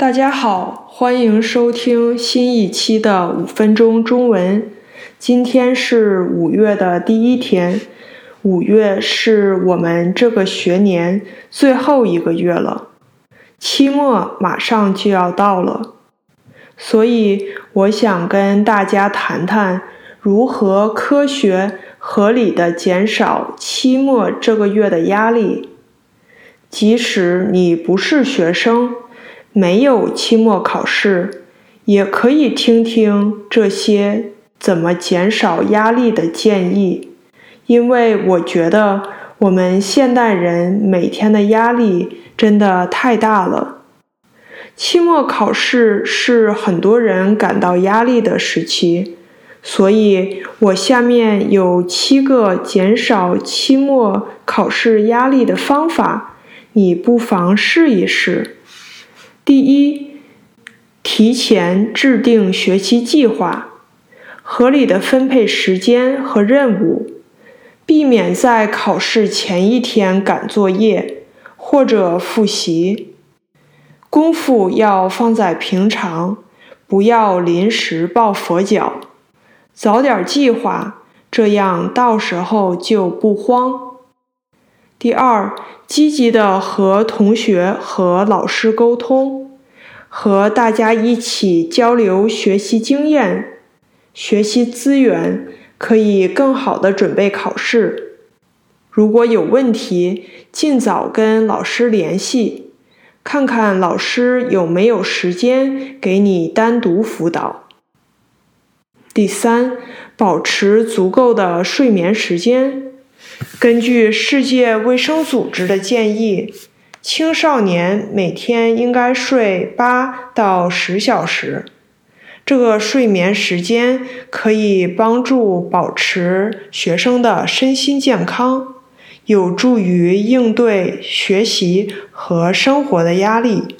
大家好，欢迎收听新一期的五分钟中文。今天是五月的第一天，五月是我们这个学年最后一个月了，期末马上就要到了，所以我想跟大家谈谈如何科学合理的减少期末这个月的压力，即使你不是学生。没有期末考试，也可以听听这些怎么减少压力的建议，因为我觉得我们现代人每天的压力真的太大了。期末考试是很多人感到压力的时期，所以我下面有七个减少期末考试压力的方法，你不妨试一试。第一，提前制定学习计划，合理的分配时间和任务，避免在考试前一天赶作业或者复习。功夫要放在平常，不要临时抱佛脚。早点计划，这样到时候就不慌。第二，积极的和同学和老师沟通。和大家一起交流学习经验、学习资源，可以更好的准备考试。如果有问题，尽早跟老师联系，看看老师有没有时间给你单独辅导。第三，保持足够的睡眠时间。根据世界卫生组织的建议。青少年每天应该睡八到十小时，这个睡眠时间可以帮助保持学生的身心健康，有助于应对学习和生活的压力。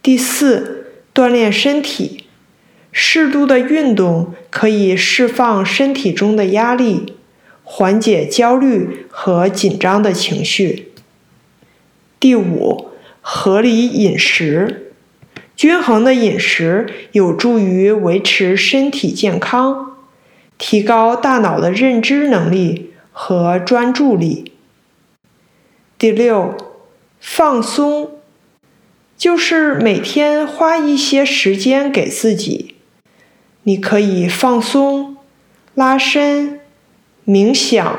第四，锻炼身体，适度的运动可以释放身体中的压力，缓解焦虑和紧张的情绪。第五，合理饮食，均衡的饮食有助于维持身体健康，提高大脑的认知能力和专注力。第六，放松，就是每天花一些时间给自己，你可以放松、拉伸、冥想、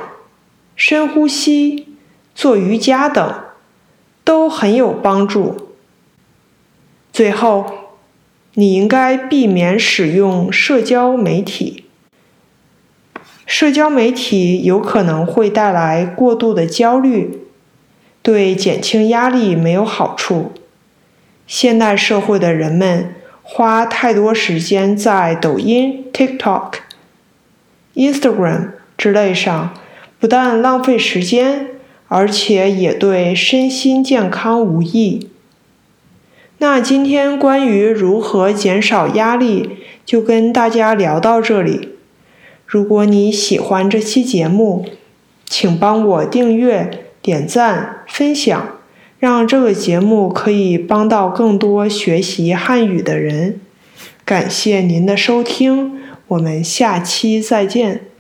深呼吸、做瑜伽等。都很有帮助。最后，你应该避免使用社交媒体。社交媒体有可能会带来过度的焦虑，对减轻压力没有好处。现代社会的人们花太多时间在抖音、TikTok、Instagram 之类上，不但浪费时间。而且也对身心健康无益。那今天关于如何减少压力，就跟大家聊到这里。如果你喜欢这期节目，请帮我订阅、点赞、分享，让这个节目可以帮到更多学习汉语的人。感谢您的收听，我们下期再见。